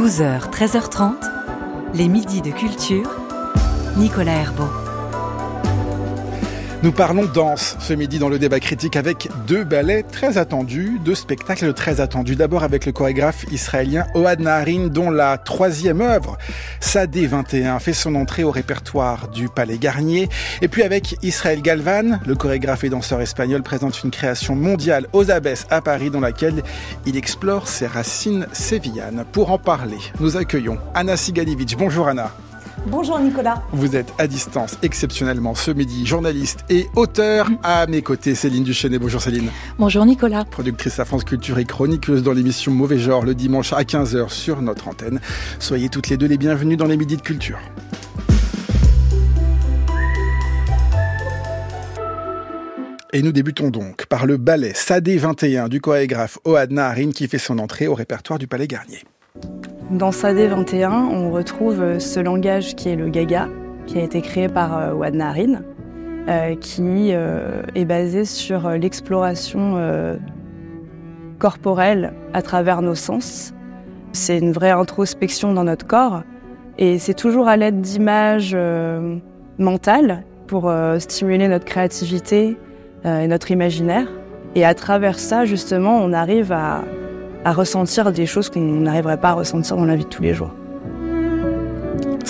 12h, 13h30, les midis de culture, Nicolas Herbeau. Nous parlons danse ce midi dans le débat critique avec deux ballets très attendus, deux spectacles très attendus. D'abord avec le chorégraphe israélien Ohad Naharin dont la troisième œuvre, Sadé 21, fait son entrée au répertoire du Palais Garnier. Et puis avec Israël Galvan, le chorégraphe et danseur espagnol présente une création mondiale aux Abbesses à Paris dans laquelle il explore ses racines sévillanes. Pour en parler, nous accueillons Anna Sigalivitch. Bonjour Anna. Bonjour Nicolas. Vous êtes à distance exceptionnellement ce midi, journaliste et auteur. À mes côtés, Céline Duchesne. Bonjour Céline. Bonjour Nicolas. Productrice à France Culture et chroniqueuse dans l'émission Mauvais Genre le dimanche à 15h sur notre antenne. Soyez toutes les deux les bienvenues dans les midis de culture. Et nous débutons donc par le ballet Sadé 21 du chorégraphe Ohad Naharin qui fait son entrée au répertoire du Palais Garnier. Dans Sadé 21, on retrouve euh, ce langage qui est le gaga, qui a été créé par euh, Ohad Naharin, euh, qui est basé sur l'exploration corporelle à travers nos sens. C'est une vraie introspection dans notre corps et c'est toujours à l'aide d'images mentales pour stimuler notre créativité et notre imaginaire. Et à travers ça, justement, on arrive à à ressentir des choses qu'on n'arriverait pas à ressentir dans la vie de tous les jours.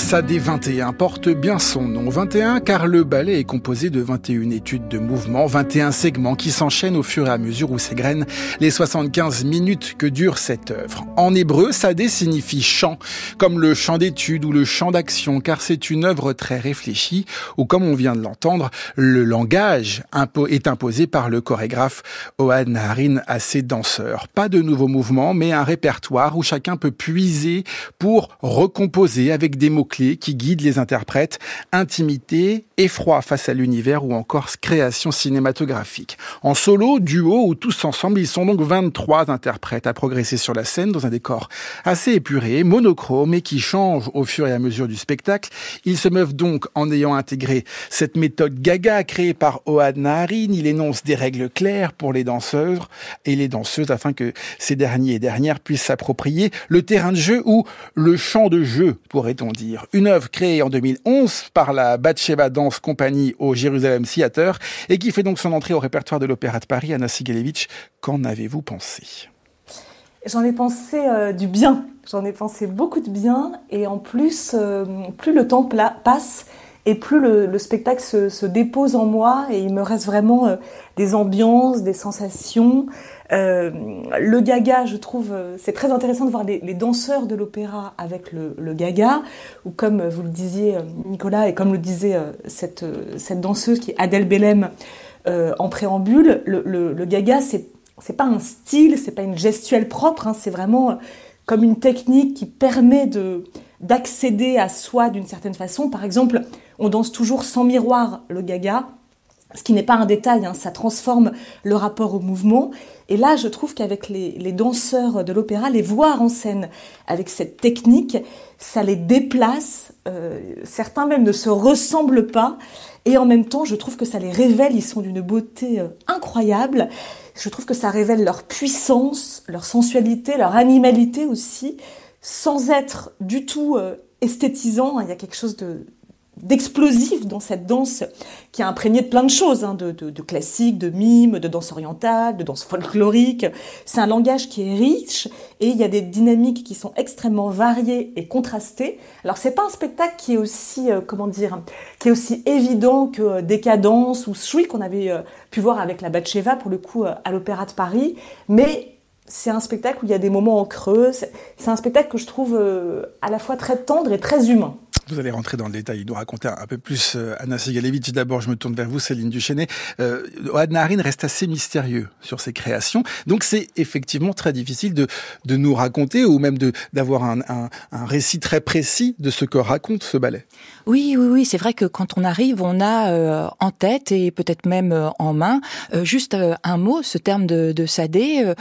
Sadé 21 porte bien son nom. 21 car le ballet est composé de 21 études de mouvement, 21 segments qui s'enchaînent au fur et à mesure où s'égrènent les 75 minutes que dure cette œuvre. En hébreu, Sadé signifie chant, comme le chant d'étude ou le chant d'action, car c'est une œuvre très réfléchie où, comme on vient de l'entendre, le langage est imposé par le chorégraphe Ohad Naharin à ses danseurs. Pas de nouveaux mouvements, mais un répertoire où chacun peut puiser pour recomposer avec des mots clés qui guident les interprètes, intimité, effroi face à l'univers ou encore création cinématographique. En solo, duo ou tous ensemble, ils sont donc 23 interprètes à progresser sur la scène dans un décor assez épuré, monochrome et qui change au fur et à mesure du spectacle. Ils se meuvent donc en ayant intégré cette méthode gaga créée par Ohad Naharin. Il énonce des règles claires pour les danseurs et les danseuses afin que ces derniers et dernières puissent s'approprier le terrain de jeu ou le champ de jeu, pourrait-on dire. Une œuvre créée en 2011 par la Batsheva Dance Company au Jérusalem Theater et qui fait donc son entrée au répertoire de l'Opéra de Paris. Anna Sigelevich, qu'en avez-vous pensé? J'en ai pensé euh, du bien. J'en ai pensé beaucoup de bien. Et en plus, euh, plus le temps passe et plus le, spectacle se, dépose en moi et il me reste vraiment euh, des ambiances, des sensations. Euh, le gaga, je trouve, euh, c'est très intéressant de voir les, danseurs de l'opéra avec le, gaga, ou comme vous le disiez, Nicolas, et comme le disait cette, cette danseuse qui est Adèle Bellem en préambule, le, gaga, c'est c'est pas un style, c'est pas une gestuelle propre, hein, c'est vraiment comme une technique qui permet de d'accéder à soi d'une certaine façon. Par exemple, on danse toujours sans miroir le gaga, ce qui n'est pas un détail, hein, ça transforme le rapport au mouvement. Et là, je trouve qu'avec les, danseurs de l'opéra, les voir en scène avec cette technique, ça les déplace. Euh, certains même ne se ressemblent pas. Et en même temps, je trouve que ça les révèle. Ils sont d'une beauté euh, incroyable. Je trouve que ça révèle leur puissance, leur sensualité, leur animalité aussi, sans être du tout euh, esthétisant. Il y a quelque chose de d'explosif dans cette danse qui est imprégnée de plein de choses, hein, de, de, de classique, de mime, de danse orientale, de danse folklorique. C'est un langage qui est riche et il y a des dynamiques qui sont extrêmement variées et contrastées. Alors c'est pas un spectacle qui est aussi, euh, comment dire, qui est aussi évident que euh, Décadence ou Shui qu'on avait euh, pu voir avec la Batcheva pour le coup à l'Opéra de Paris, mais c'est un spectacle où il y a des moments en creux. C'est un spectacle que je trouve à la fois très tendre et très humain. Vous allez rentrer dans le détail, nous raconter un peu plus euh, Anna Sigalevitch. D'abord, je me tourne vers vous, Céline Duchesne. Euh, reste assez mystérieux sur ses créations. Donc, c'est effectivement très difficile de, de nous raconter ou même d'avoir un, un, un, récit très précis de ce que raconte ce ballet. Oui, oui, oui. C'est vrai que quand on arrive, on a euh, en tête et peut-être même euh, en main juste un mot, ce terme de, de sadé.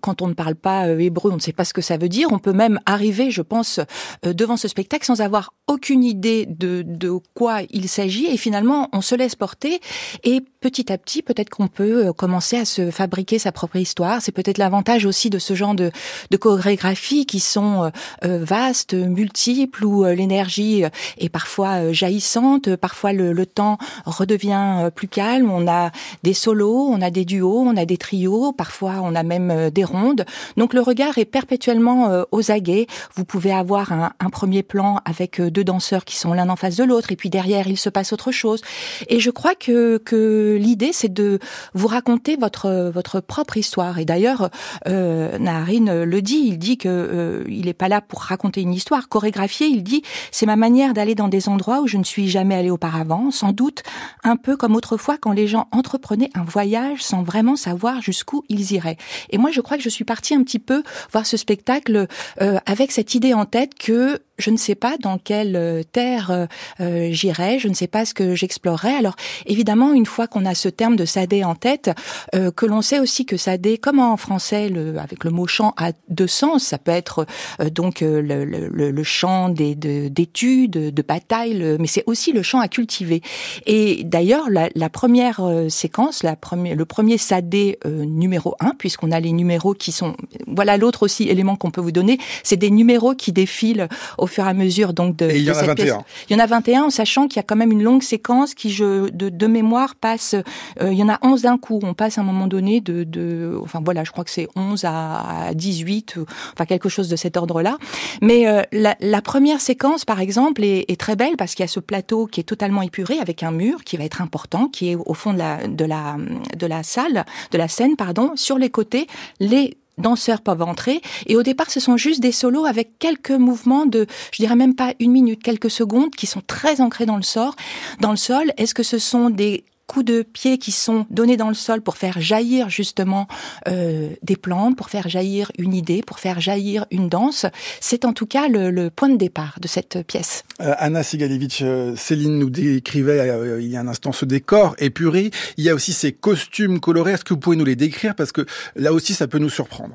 quand on ne parle pas hébreu, on ne sait pas ce que ça veut dire. On peut même arriver, je pense, devant ce spectacle sans avoir aucune idée de, de quoi il s'agit et finalement on se laisse porter et petit à petit peut-être qu'on peut euh, commencer à se fabriquer sa propre histoire. C'est peut-être l'avantage aussi de ce genre de, de chorégraphies qui sont euh, euh, vastes, multiples, où l'énergie est parfois jaillissante, parfois le, le, temps redevient plus calme. On a des solos, on a des duos, on a des trios, parfois on a même des rondes. Donc le regard est perpétuellement aux aguets. Vous pouvez avoir un, un premier plan avec deux danseurs qui sont l'un en face de l'autre, et puis derrière il se passe autre chose. Et je crois que, que l'idée c'est de vous raconter votre votre propre histoire. Et d'ailleurs, euh, Naharine le dit, il dit que euh, il n'est pas là pour raconter une histoire. Chorégraphier, il dit, c'est ma manière d'aller dans des endroits où je ne suis jamais allé auparavant, sans doute un peu comme autrefois quand les gens entreprenaient un voyage sans vraiment savoir jusqu'où ils iraient. Et moi, je crois que je suis partie un petit peu voir ce spectacle euh, avec cette idée en tête que je ne sais pas dans quelle euh, terre euh, euh, j'irai, je ne sais pas ce que j'explorerai. Alors évidemment, une fois qu'on a ce terme de sadé en tête, que l'on sait aussi que sadé, comme en français, le, avec le mot chant a deux sens. Ça peut être donc le, le, le chant d'études, de, de bataille, mais c'est aussi le chant à cultiver. Et d'ailleurs, la, la, première séquence, la première, le premier sadé numéro un, puisqu'on a les numéros qui sont, voilà l'autre aussi élément qu'on peut vous donner, c'est des numéros qui défilent au fur et à mesure donc de, il y en a 21. Il y en a 21 en sachant qu'il y a quand même une longue séquence qui je de, de mémoire passe euh, il y en a 11 d'un coup, on passe à un moment donné de, de enfin voilà, je crois que c'est 11 à, à 18 enfin quelque chose de cet ordre-là. Mais euh, la, la, première séquence par exemple est, est très belle parce qu'il y a ce plateau qui est totalement épuré avec un mur qui va être important qui est au fond de la de la de la salle, de la scène pardon, sur les côtés les danseurs peuvent entrer. Et au départ, ce sont juste des solos avec quelques mouvements de, je dirais même pas une minute, quelques secondes, qui sont très ancrés dans le sort, dans le sol. Est-ce que ce sont des coups de pied qui sont donnés dans le sol pour faire jaillir justement euh, des plantes, pour faire jaillir une idée, pour faire jaillir une danse. C'est en tout cas le, le, point de départ de cette pièce. Euh, Anna Sigalevitch, euh, Céline nous décrivait euh, il y a un instant ce décor épuré. Il y a aussi ces costumes colorés. Est-ce que vous pouvez nous les décrire? Parce que là aussi, ça peut nous surprendre.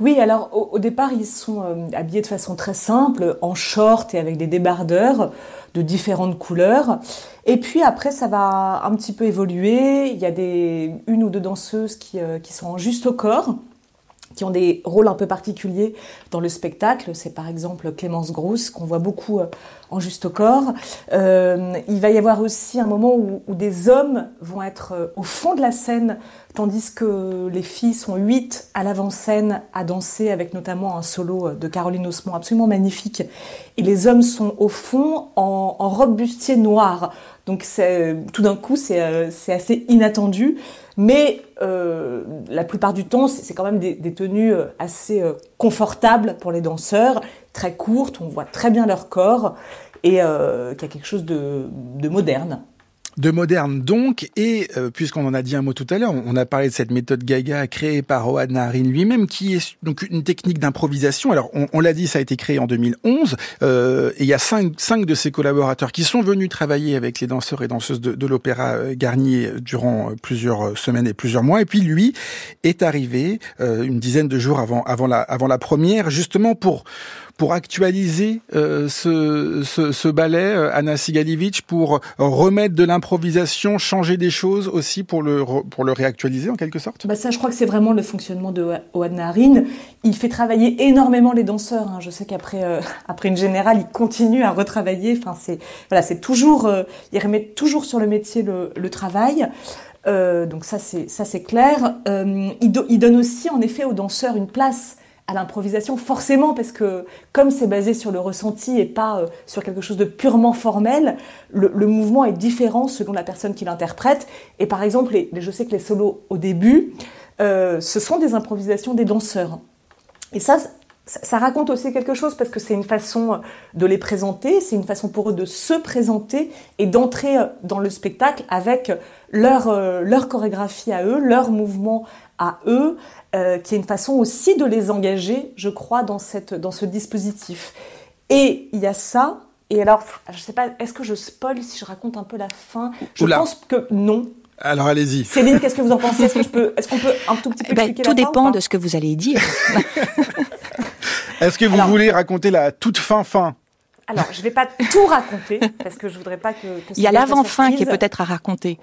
Oui, alors au, départ, ils sont euh, habillés de façon très simple, en short et avec des débardeurs de différentes couleurs. Et puis après, ça va un petit peu évoluer. Il y a des, une ou deux danseuses qui, euh, sont juste au corps, qui ont des rôles un peu particuliers dans le spectacle. C'est par exemple Clémence Grosse, qu'on voit beaucoup euh, en juste corps. Euh, il va y avoir aussi un moment où, des hommes vont être euh, au fond de la scène, tandis que les filles sont huit à l'avant-scène à danser, avec notamment un solo de Caroline Osmond absolument magnifique. Et les hommes sont au fond en, en robe bustier. Donc tout d'un coup, c'est assez inattendu. Mais euh, la plupart du temps, c'est quand même des, tenues assez euh, confortables pour les danseurs, très courtes, on voit très bien leur corps et euh, qu'il y a quelque chose de, de moderne de moderne donc, et euh, puisqu'on en a dit un mot tout à l'heure, on a parlé de cette méthode Gaga créée par Oad Naharin lui-même, qui est donc une technique d'improvisation. Alors, on, l'a dit, ça a été créé en 2011, euh, et il y a cinq, cinq de ses collaborateurs qui sont venus travailler avec les danseurs et danseuses de, l'Opéra Garnier durant plusieurs semaines et plusieurs mois, et puis lui est arrivé une dizaine de jours avant, avant, la, avant la première, justement pour pour actualiser euh, ce, ce, ce, ballet, euh, Anna Sigalivitch, pour remettre de l'improvisation, changer des choses aussi pour le, pour le réactualiser en quelque sorte? Bah Ça, je crois que c'est vraiment le fonctionnement de Oad Naharin. Il fait travailler énormément les danseurs. Hein. Je sais qu'après euh, après une générale, il continue à retravailler. Enfin, c'est voilà, c'est toujours, euh, il remet toujours sur le métier le, le travail. Euh, donc ça, c'est ça, c'est clair. Euh, il, il donne aussi, en effet, aux danseurs une place à l'improvisation, forcément, parce que comme c'est basé sur le ressenti et pas euh, sur quelque chose de purement formel, le, mouvement est différent selon la personne qui l'interprète. Et par exemple, je sais que les solos au début, euh, ce sont des improvisations des danseurs. Et ça, ça, raconte aussi quelque chose parce que c'est une façon de les présenter, c'est une façon pour eux de se présenter et d'entrer dans le spectacle avec leur, euh, leur chorégraphie à eux, leur mouvement à eux, euh, qui est une façon aussi de les engager, je crois, dans, cette, dans ce dispositif. Et il y a ça. Et alors, je sais pas, est-ce que je spoil si je raconte un peu la fin? Je Oula. pense que non. Alors allez-y. Céline, qu'est-ce que vous en pensez? Est-ce que je peux, est-ce qu'on peut un tout petit peu ben, expliquer Tout la dépend fin, de ce que vous allez dire. est-ce que vous Alors, voulez raconter la toute fin fin? Alors, je ne vais pas tout raconter parce que je voudrais pas que. que il y a l'avant-fin qui est peut-être à raconter.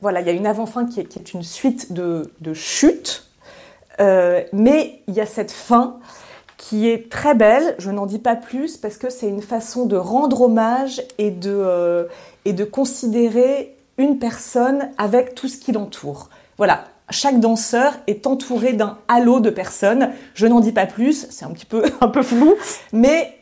Voilà, il y a une avant-fin qui, qui est, une suite de, de chutes, euh, mais il y a cette fin qui est très belle. Je n'en dis pas plus parce que c'est une façon de rendre hommage et de, euh, et de considérer une personne avec tout ce qui l'entoure. Voilà, chaque danseur est entouré d'un halo de personnes. Je n'en dis pas plus, c'est un petit peu, un peu flou, mais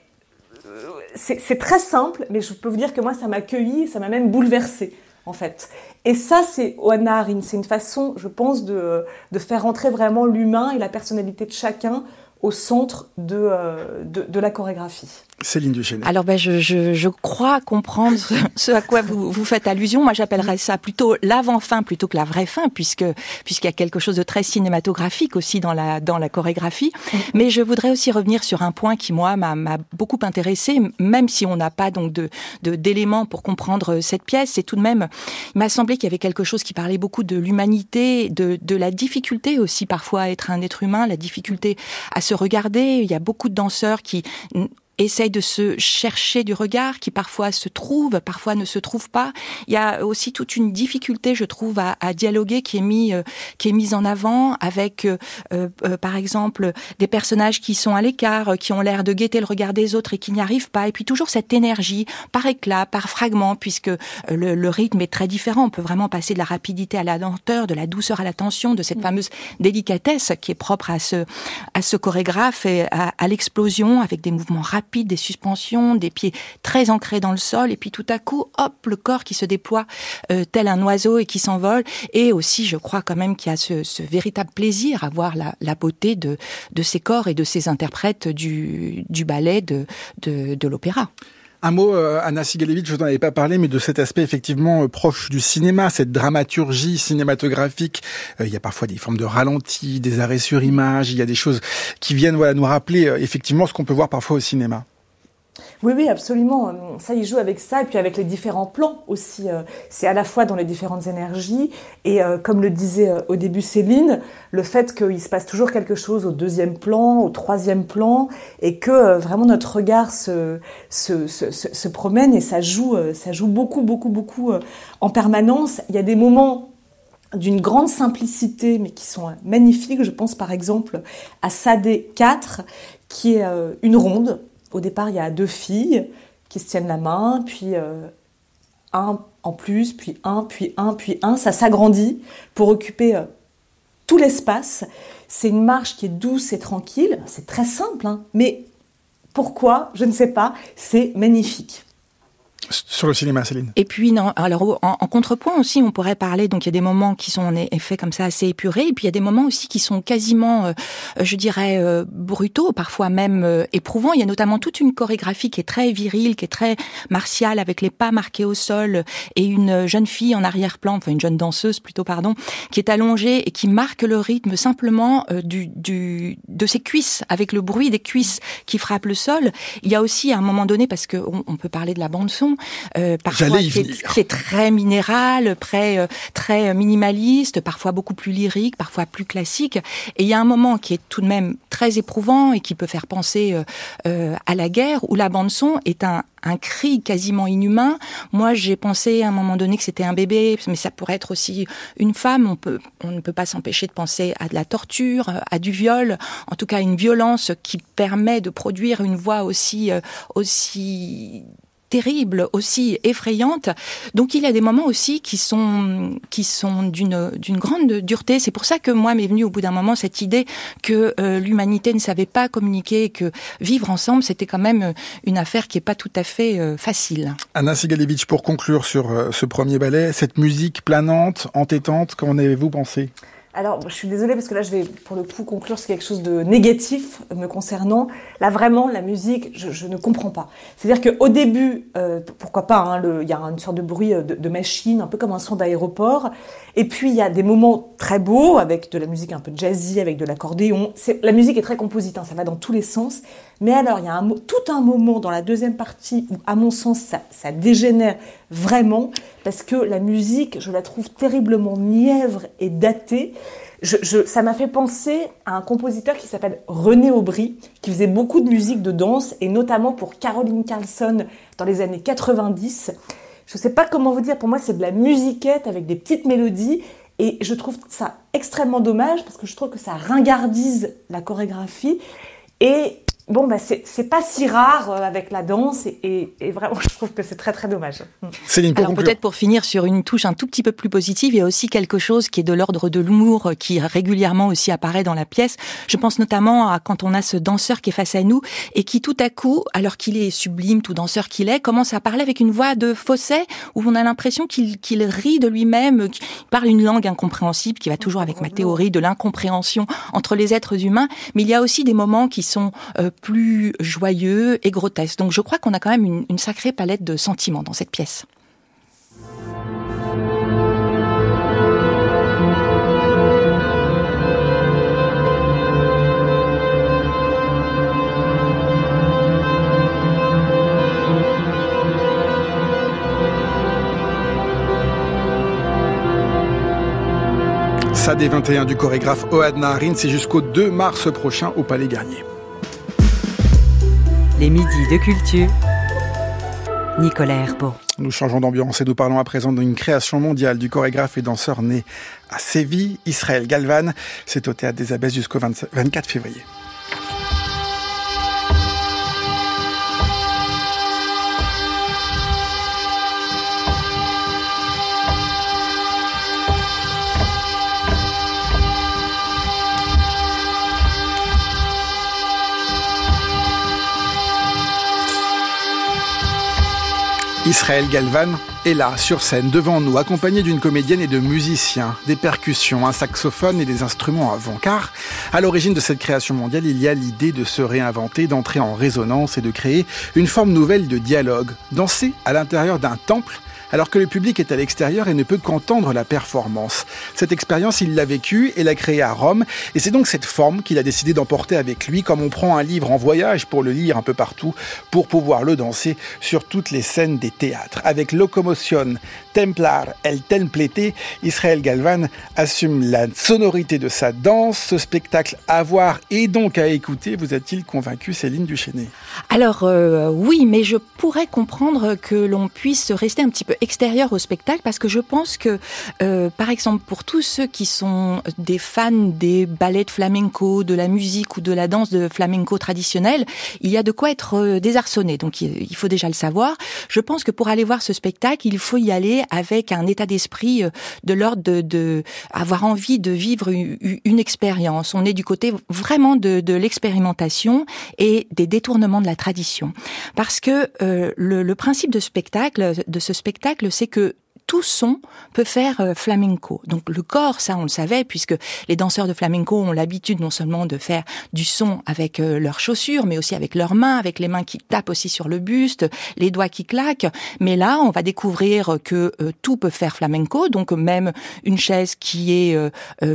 euh, c'est très simple, mais je peux vous dire que moi, ça m'a accueilli, ça m'a même bouleversé en fait. Et ça, c'est Oana c'est une façon, je pense, de, de faire entrer vraiment l'humain et la personnalité de chacun au centre de, euh, de, de la chorégraphie. Céline Duchesne. Alors ben je, je, je crois comprendre ce à quoi vous, vous faites allusion. Moi j'appellerais ça plutôt l'avant-fin plutôt que la vraie fin puisque puisqu'il y a quelque chose de très cinématographique aussi dans la dans la chorégraphie. Mais je voudrais aussi revenir sur un point qui moi m'a beaucoup intéressé même si on n'a pas donc de d'éléments pour comprendre cette pièce, c'est tout de même il m'a semblé qu'il y avait quelque chose qui parlait beaucoup de l'humanité, de de la difficulté aussi parfois à être un être humain, la difficulté à se regarder, il y a beaucoup de danseurs qui essaye de se chercher du regard qui parfois se trouve, parfois ne se trouve pas. Il y a aussi toute une difficulté, je trouve, à, à dialoguer qui est mis euh, qui est mise en avant avec, euh, euh, par exemple, des personnages qui sont à l'écart, qui ont l'air de guetter le regard des autres et qui n'y arrivent pas. Et puis toujours cette énergie par éclat, par fragment, puisque le, le, rythme est très différent. On peut vraiment passer de la rapidité à la lenteur, de la douceur à la tension, de cette mm. fameuse délicatesse qui est propre à ce à ce chorégraphe et à, à l'explosion avec des mouvements rapides des suspensions, des pieds très ancrés dans le sol, et puis tout à coup, hop, le corps qui se déploie euh, tel un oiseau et qui s'envole. Et aussi, je crois quand même qu'il y a ce, véritable plaisir à voir la, beauté de, de ces corps et de ces interprètes du, du ballet, de, de, l'opéra. Un mot, euh, Anna Sigalevitch, je n'en avais pas parlé, mais de cet aspect effectivement euh, proche du cinéma, cette dramaturgie cinématographique. il y a parfois des formes de ralenti, des arrêts sur image, il y a des choses qui viennent voilà nous rappeler effectivement ce qu'on peut voir parfois au cinéma. Oui, oui, absolument. Ça, il joue avec ça et puis avec les différents plans aussi. Euh, c'est à la fois dans les différentes énergies et euh, comme le disait euh, au début Céline, le fait qu'il se passe toujours quelque chose au deuxième plan, au troisième plan et que vraiment notre regard se, promène et ça joue, ça joue beaucoup, beaucoup, beaucoup en permanence. Il y a des moments d'une grande simplicité, mais qui sont magnifiques. Je pense par exemple à Sadé 4, qui est une ronde au départ, il y a deux filles qui se tiennent la main, puis euh, un en plus, puis un, puis un, puis un. Ça s'agrandit pour occuper euh, tout l'espace. C'est une marche qui est douce et tranquille. C'est très simple, hein. mais pourquoi? Je ne sais pas. C'est magnifique sur le cinéma, Céline. Et puis, non, alors en, contrepoint aussi, on pourrait parler, donc il y a des moments qui sont en effet comme ça assez épurés, et puis il y a des moments aussi qui sont quasiment, euh, je dirais, euh, brutaux, parfois même euh, éprouvants. Il y a notamment toute une chorégraphie qui est très virile, qui est très martiale, avec les pas marqués au sol, et une jeune fille en arrière-plan, enfin une jeune danseuse plutôt, pardon, qui est allongée et qui marque le rythme simplement du, du, de ses cuisses, avec le bruit des cuisses qui frappent le sol. Il y a aussi à un moment donné, parce qu'on on peut parler de la euh, parfois qui est, très minéral, très, euh, très minimaliste, parfois beaucoup plus lyrique, parfois plus classique. Et il y a un moment qui est tout de même très éprouvant et qui peut faire penser euh, à la guerre, où la bande son est un, un cri quasiment inhumain. Moi, j'ai pensé à un moment donné que c'était un bébé, mais ça pourrait être aussi une femme. On, peut, on ne peut pas s'empêcher de penser à de la torture, à du viol, en tout cas une violence qui permet de produire une voix aussi, aussi terrible, aussi effrayante. Donc il y a des moments aussi qui sont qui sont d'une d'une grande dureté. C'est pour ça que moi m'est venue au bout d'un moment cette idée que euh, l'humanité ne savait pas communiquer, que vivre ensemble c'était quand même euh, une affaire qui est pas tout à fait euh, facile. Anna Sigalevitch, pour conclure sur ce premier ballet, cette musique planante, entêtante, qu'en avez-vous pensé? Alors, je suis désolée parce que là, je vais pour le coup conclure sur quelque chose de négatif me concernant. Là, vraiment, la musique, je, ne comprends pas. C'est-à-dire qu'au début, euh, pourquoi pas, hein, il y a une sorte de bruit euh, de, machine, un peu comme un son d'aéroport. Et puis, il y a des moments très beaux avec de la musique un peu jazzy, avec de l'accordéon. La musique est très composite, hein, ça va dans tous les sens. Mais alors, il y a un, tout un moment dans la deuxième partie où, à mon sens, ça dégénère vraiment parce que la musique, je la trouve terriblement mièvre et datée. ça m'a fait penser à un compositeur qui s'appelle René Aubry, qui faisait beaucoup de musique de danse, et notamment pour Caroline Carlson dans les années 90. Je ne sais pas comment vous dire, pour moi c'est de la musiquette avec des petites mélodies, et je trouve ça extrêmement dommage parce que je trouve que ça ringardise la chorégraphie. Et bon, bah, c'est pas si rare euh, avec la danse et, vraiment, je trouve que c'est très très dommage. Mm. Céline, Alors peut-être pour finir sur une touche un tout petit peu plus positive, il y a aussi quelque chose qui est de l'ordre de l'humour euh, qui régulièrement aussi apparaît dans la pièce. Je pense notamment à quand on a ce danseur qui est face à nous et qui tout à coup, alors qu'il est sublime, tout danseur qu'il est, commence à parler avec une voix de fausset où on a l'impression qu'il rit de lui-même, qu'il parle une langue incompréhensible qui va toujours avec ma théorie de l'incompréhension entre les êtres humains. Mais il y a aussi des moments qui sont euh, plus joyeux et grotesque. Donc je crois qu'on a quand même une, sacrée palette de sentiments dans cette pièce. Ça des 21 du chorégraphe Oad Naharin, c'est jusqu'au 2 mars prochain au Palais Garnier. Les midis de culture. Nicolas Herbeau. Nous changeons d'ambiance et nous parlons à présent d'une création mondiale du chorégraphe et danseur né à Séville, Israël Galvan. C'est au théâtre des Abbesses jusqu'au 24 février. Israël Galvan est là, sur scène, devant nous, accompagné d'une comédienne et de musiciens, des percussions, un saxophone et des instruments avant. Car, à l'origine de cette création mondiale, il y a l'idée de se réinventer, d'entrer en résonance et de créer une forme nouvelle de dialogue. Danser à l'intérieur d'un temple alors que le public est à l'extérieur et ne peut qu'entendre la performance. Cette expérience, il l'a vécue et l'a créée à Rome, et c'est donc cette forme qu'il a décidé d'emporter avec lui, comme on prend un livre en voyage pour le lire un peu partout, pour pouvoir le danser sur toutes les scènes des théâtres. Avec Locomotion Templar El Templete, Israël Galvan assume la sonorité de sa danse, ce spectacle à voir et donc à écouter. Vous a-t-il convaincu Céline Duchesnay? Alors euh, oui, mais je pourrais comprendre que l'on puisse rester un petit peu extérieur au spectacle parce que je pense que, euh, par exemple, pour tous ceux qui sont des fans des ballets de flamenco, de la musique ou de la danse de flamenco traditionnelle, il y a de quoi être euh, désarçonné. Donc il faut déjà le savoir. Je pense que pour aller voir ce spectacle, il faut y aller avec un état d'esprit euh, de l'ordre de, avoir envie de vivre une, expérience. On est du côté vraiment de, de l'expérimentation et des détournements de la tradition. Parce que euh, le, le principe de spectacle, de ce spectacle, c'est que tout son peut faire euh, flamenco. Donc le corps, ça on le savait, puisque les danseurs de flamenco ont l'habitude non seulement de faire du son avec euh, leurs chaussures, mais aussi avec leurs mains, avec les mains qui tapent aussi sur le buste, les doigts qui claquent. Mais là, on va découvrir que euh, tout peut faire flamenco, donc même une chaise qui est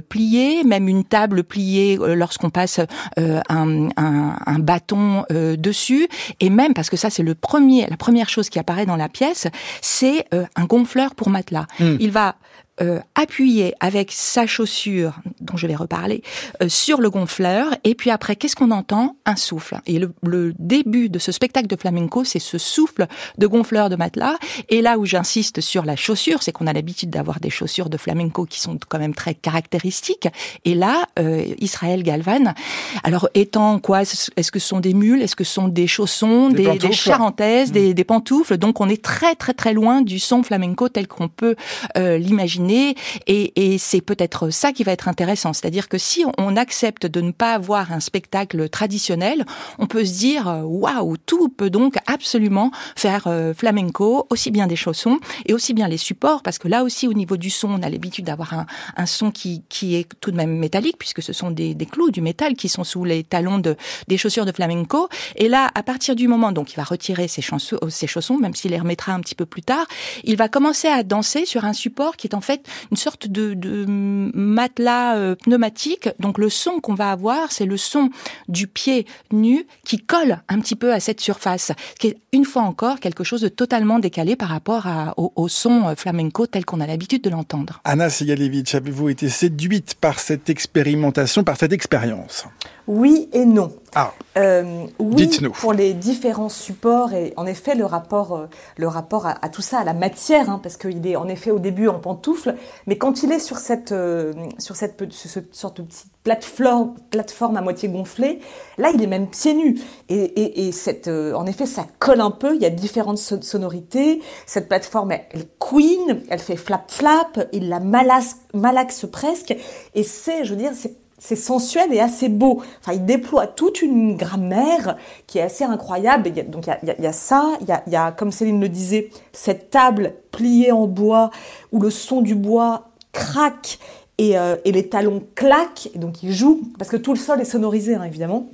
pliée, même une table pliée lorsqu'on passe un, un, bâton dessus, et même parce que ça c'est le premier, la première chose qui apparaît dans la pièce, c'est un gonfleur pour matelas. Hmm. Il va euh, appuyer avec sa chaussure, dont je vais reparler, euh, sur le gonfleur. Et puis après, qu'est-ce qu'on entend? Un souffle. Et le, le, début de ce spectacle de flamenco, c'est ce souffle de gonfleur de matelas. Et là où j'insiste sur la chaussure, c'est qu'on a l'habitude d'avoir des chaussures de flamenco qui sont quand même très caractéristiques. Et là, euh, Israël Galvan, alors étant quoi Est-ce que ce sont des mules Est-ce que ce sont des chaussons, des, des, charentaises, des, hmm. des, pantoufles? Donc on est très très très loin du son flamenco tel qu'on peut euh, l'imaginer et, c'est peut-être ça qui va être intéressant. C'est-à-dire que si on accepte de ne pas avoir un spectacle traditionnel, on peut se dire euh, waouh, tout peut donc absolument faire euh, flamenco, aussi bien des chaussons et aussi bien les supports, parce que là aussi au niveau du son, on a l'habitude d'avoir un, son qui, qui est tout de même métallique, puisque ce sont des, clous, du métal qui sont sous les talons de, des chaussures de flamenco. Et là, à partir du moment, donc il va retirer ses, ses chaussons, même s'il les remettra un petit peu plus tard, il va commencer à danser sur un support qui est en fait une sorte de, matelas pneumatique. Donc le son qu'on va avoir, c'est le son du pied nu qui colle un petit peu à cette surface, qui est une fois encore quelque chose de totalement décalé par rapport au, au, son flamenco tel qu'on a l'habitude de l'entendre. Anna Sigalevitch, avez-vous été séduite par cette expérimentation, par cette expérience? Oui et non. Ah. Euh, oui, pour les différents supports et en effet le rapport, euh, le rapport à, tout ça, à la matière, hein, parce qu'il est en effet au début en pantoufle, mais quand il est sur cette, euh, sur cette, sorte de petite plateforme, plateforme à moitié gonflée, là il est même pieds nus. Et, et, cette, en effet, ça colle un peu. Il y a différentes sonorités. Cette plateforme, elle, elle queen, elle fait flap flap, il la malaxe, malaxe presque. Et c'est, je veux dire, c'est c'est sensuel et assez beau. Enfin, il déploie toute une grammaire qui est assez incroyable. donc il y a, ça, il y a, comme Céline le disait, cette table pliée en bois où le son du bois craque et, euh, les talons claquent. Et donc il joue, parce que tout le sol est sonorisé, hein, évidemment.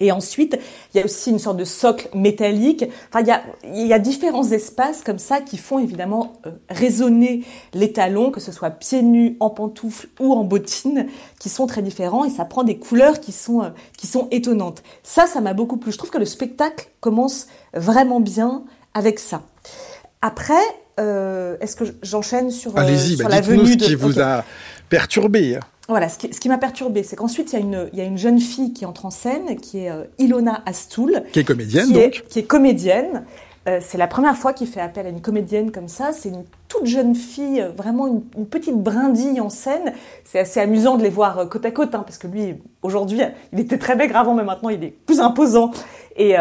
Et ensuite, il y a aussi une sorte de socle métallique. Enfin, il y a, il y a différents espaces comme ça qui font évidemment euh, résonner les talons, que ce soit pieds nus, en pantoufles ou en bottines, qui sont très différents et ça prend des couleurs qui sont, euh, qui sont étonnantes. Ça, ça m'a beaucoup plu. Je trouve que le spectacle commence vraiment bien avec ça. Après, euh, est-ce que j'enchaîne sur, sur bah, la venue de... qui vous a perturbé. Voilà, ce qui, m'a perturbé, c'est qu'ensuite, il y, a une, il y a une jeune fille qui entre en scène, qui est euh, Ilona Astoul. Qui est comédienne, donc. qui est comédienne. Euh, c'est la première fois qu'il fait appel à une comédienne comme ça. C'est une toute jeune fille, euh, vraiment une, petite brindille en scène. C'est assez amusant de les voir côte à côte, hein, parce que lui, aujourd'hui, il était très maigre avant, mais maintenant, il est plus imposant. Et,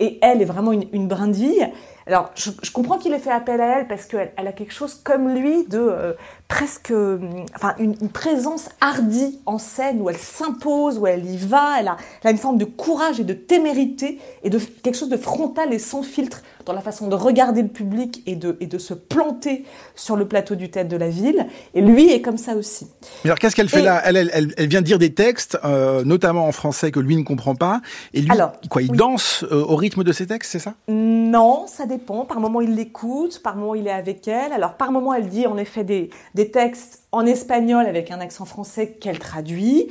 et elle est vraiment une, une brindille. Alors, je, comprends qu'il ait fait appel à elle parce qu'elle elle a quelque chose comme lui de euh, presque, euh, enfin, une, présence hardie en scène où elle s'impose, où elle y va. Elle a, elle a, une forme de courage et de témérité et de quelque chose de frontal et sans filtre dans la façon de regarder le public et de, et de se planter sur le plateau du théâtre de la ville. Et lui est comme ça aussi. Mais alors, qu'est-ce qu'elle fait là? Elle, elle, elle, vient dire des textes, euh, notamment en français, que lui ne comprend pas. Et lui, quoi, il danse au rythme de ces textes, c'est ça? Non, ça dépend. Par moment, il l'écoute, par moment, il est avec elle. Alors, par moment, elle dit en effet des, des textes en espagnol avec un accent français qu'elle traduit.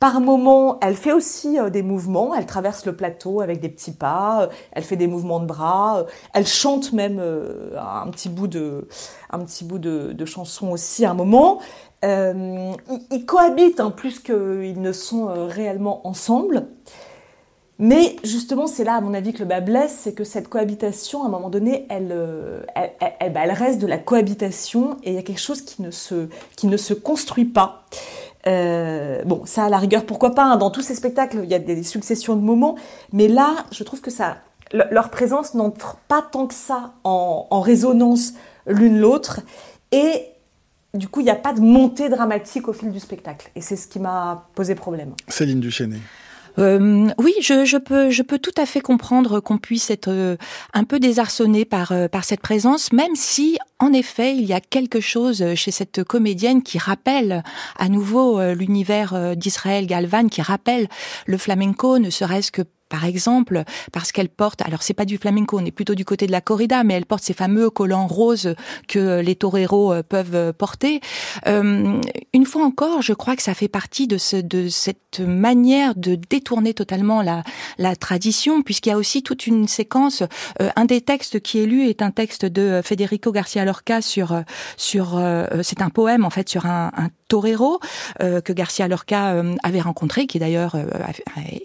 Par moment, elle fait aussi euh, des mouvements, elle traverse le plateau avec des petits pas, euh, elle fait des mouvements de bras, euh, elle chante même un petit bout de, un petit bout de, chanson aussi à un moment. ils, cohabitent hein, plus qu'ils ne sont réellement ensemble. Mais justement, c'est là, à mon avis, que le bas blesse, c'est que cette cohabitation, à un moment donné, elle, euh, elle, bah, elle, reste de la cohabitation et il y a quelque chose qui ne se, qui ne se construit pas. Euh, bon, ça, à la rigueur, pourquoi pas hein, Dans tous ces spectacles, il y a des successions de moments, mais là, je trouve que ça, leur présence n'entre pas tant que ça en, résonance l'une l'autre et du coup, il n'y a pas de montée dramatique au fil du spectacle. Et c'est ce qui m'a posé problème. Céline Duchesne. Euh, oui, je, je, peux, je peux tout à fait comprendre qu'on puisse être euh, un peu désarçonné par, euh, par cette présence, même si, en effet, il y a quelque chose chez cette comédienne qui rappelle à nouveau l'univers d'Israël Galvan, qui rappelle le flamenco, ne serait-ce que par exemple, parce qu'elle porte, alors c'est pas du flamenco, on est plutôt du côté de la corrida, mais elle porte ces fameux collants roses que les toreros euh, peuvent porter. Euh, une fois encore, je crois que ça fait partie de, ce, de cette manière de détourner totalement la, tradition, puisqu'il y a aussi toute une séquence. Euh, un des textes qui est lu est un texte de Federico Garcia Lorca sur sur c'est un poème en fait sur un torero que Garcia Lorca avait rencontré, qui d'ailleurs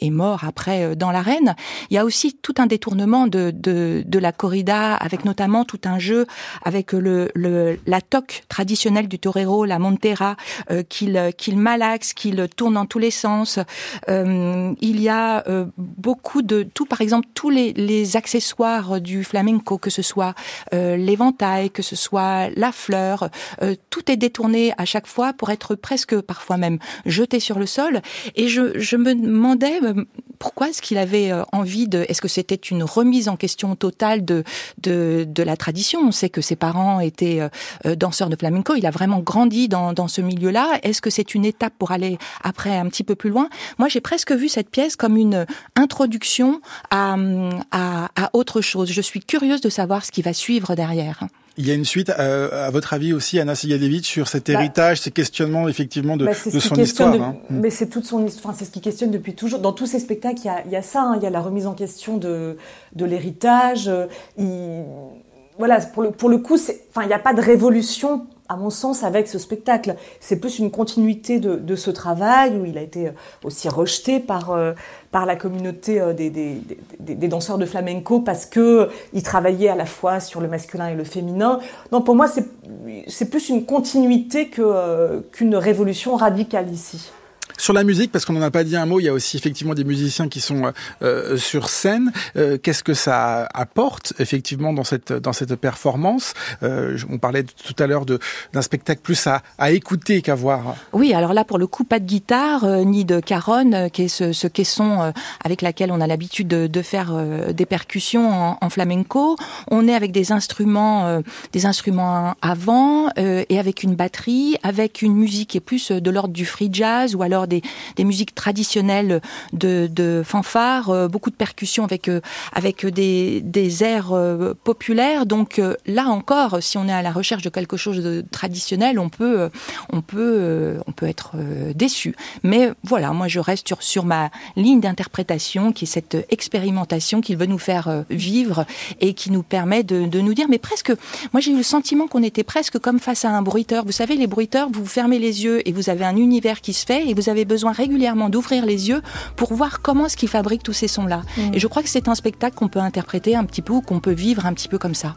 est mort après dans l'arène. Il y a aussi tout un détournement de, de, de, la corrida, avec notamment tout un jeu avec le, le la toque traditionnelle du torero, la montera, euh, qu'il qu'il malaxe, qu'il tourne dans tous les sens. Euh, il y a euh, beaucoup de tout, par exemple, tous les, les accessoires du flamenco, que ce soit euh, l'éventail, que ce soit la fleur, euh, tout est détourné à chaque fois pour être presque parfois même jeté sur le sol. Et je, me demandais pourquoi est-ce qu'il avait euh, envie de Est-ce que c'était une remise en question totale de, de, de la tradition? On sait que ses parents étaient euh, euh, danseurs de flamenco. Il a vraiment grandi dans, dans ce milieu-là. Est-ce que c'est une étape pour aller après un petit peu plus loin? Moi, j'ai presque vu cette pièce comme une introduction à, à autre chose. Je suis curieuse de savoir ce qui va suivre derrière. Il y a une suite, euh, à votre avis aussi, Anna Sigalevitch, sur cet bah, héritage, ces questionnements effectivement de, bah, de son histoire. Hein. Mais c'est toute son histoire, c'est ce qui questionne depuis toujours. Dans tous ces spectacles, il y a, il y a ça, hein. il y a la remise en question de, de l'héritage. Il... Voilà, pour le, pour le coup, enfin, il n'y a pas de révolution à mon sens, avec ce spectacle. C'est plus une continuité de, de, ce travail où il a été aussi rejeté par, euh, par la communauté euh, des, des, des, danseurs de flamenco parce que il travaillait à la fois sur le masculin et le féminin. Non, pour moi, c'est plus une continuité euh, qu'une révolution radicale ici. Sur la musique, parce qu'on n'en a pas dit un mot, il y a aussi effectivement des musiciens qui sont euh, sur scène. Euh, qu'est-ce que ça apporte effectivement dans cette dans cette performance? Euh, On parlait tout à l'heure d'un spectacle plus à, à écouter qu'à voir. Oui, alors là pour le coup pas de guitare ni de caronne, qui est ce, ce caisson avec laquelle on a l'habitude de, de, faire des percussions en, en, flamenco. On est avec des instruments des instruments avant et avec une batterie, avec une musique qui est plus de l'ordre du free jazz ou alors des, musiques traditionnelles de, de fanfare, euh, beaucoup de percussions avec, euh, avec des, des airs euh, populaires. Donc là encore, si on est à la recherche de quelque chose de traditionnel, on peut, on peut, on peut être déçu. Mais voilà, moi je reste sur, sur ma ligne d'interprétation, qui est cette expérimentation qu'il veut nous faire vivre et qui nous permet de, de nous dire, mais presque, moi j'ai eu le sentiment qu'on était presque comme face à un bruiteur. Vous savez, les bruiteurs, vous fermez les yeux et vous avez un univers qui se fait et vous avez besoin régulièrement d'ouvrir les yeux pour voir comment est-ce qu'ils fabriquent tous ces sons-là. Mm. Et je crois que c'est un spectacle qu'on peut interpréter un petit peu ou qu'on peut vivre un petit peu comme ça.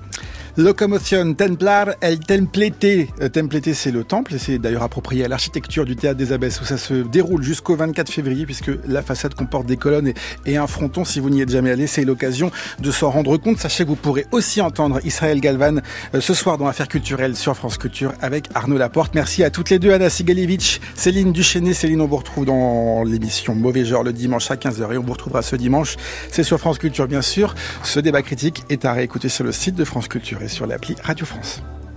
Locomotion Templar El Templete. Euh, Templete, c'est le temple, et c'est d'ailleurs approprié à l'architecture du théâtre des Abbesses, où ça se déroule jusqu'au 24 février, puisque la façade comporte des colonnes et, un fronton. Si vous n'y êtes jamais allé, c'est l'occasion de s'en rendre compte. Sachez que vous pourrez aussi entendre Israël Galvan euh, ce soir dans Affaires culturelles sur France Culture avec Arnaud Laporte. Merci à toutes les deux, Anna Sigalevitch, Céline Duchesne. Céline, on vous retrouve dans l'émission Mauvais Genre le dimanche à 15h et on vous retrouvera ce dimanche. C'est sur France Culture, bien sûr. Ce débat critique est à réécouter sur le site de France Culture sur l'appli Radio France.